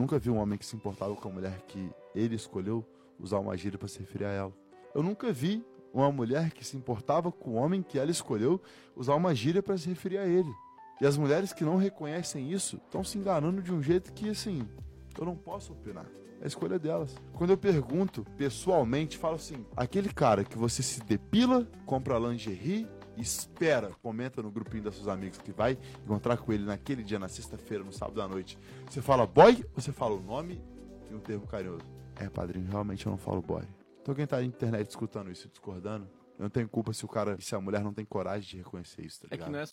Nunca vi um homem que se importava com a mulher que ele escolheu usar uma gíria para se referir a ela. Eu nunca vi uma mulher que se importava com o homem que ela escolheu usar uma gíria para se referir a ele. E as mulheres que não reconhecem isso estão se enganando de um jeito que, assim, eu não posso opinar. É a escolha delas. Quando eu pergunto pessoalmente, falo assim: aquele cara que você se depila, compra lingerie, espera, comenta no grupinho das seus amigos que vai encontrar com ele naquele dia, na sexta-feira, no sábado à noite. Você fala boy ou você fala o nome e um termo carinhoso? É, padrinho, realmente eu não falo boy. Então quem tá na internet escutando isso e discordando, eu não tenho culpa se o cara, se a mulher não tem coragem de reconhecer isso, tá É ligado? que não é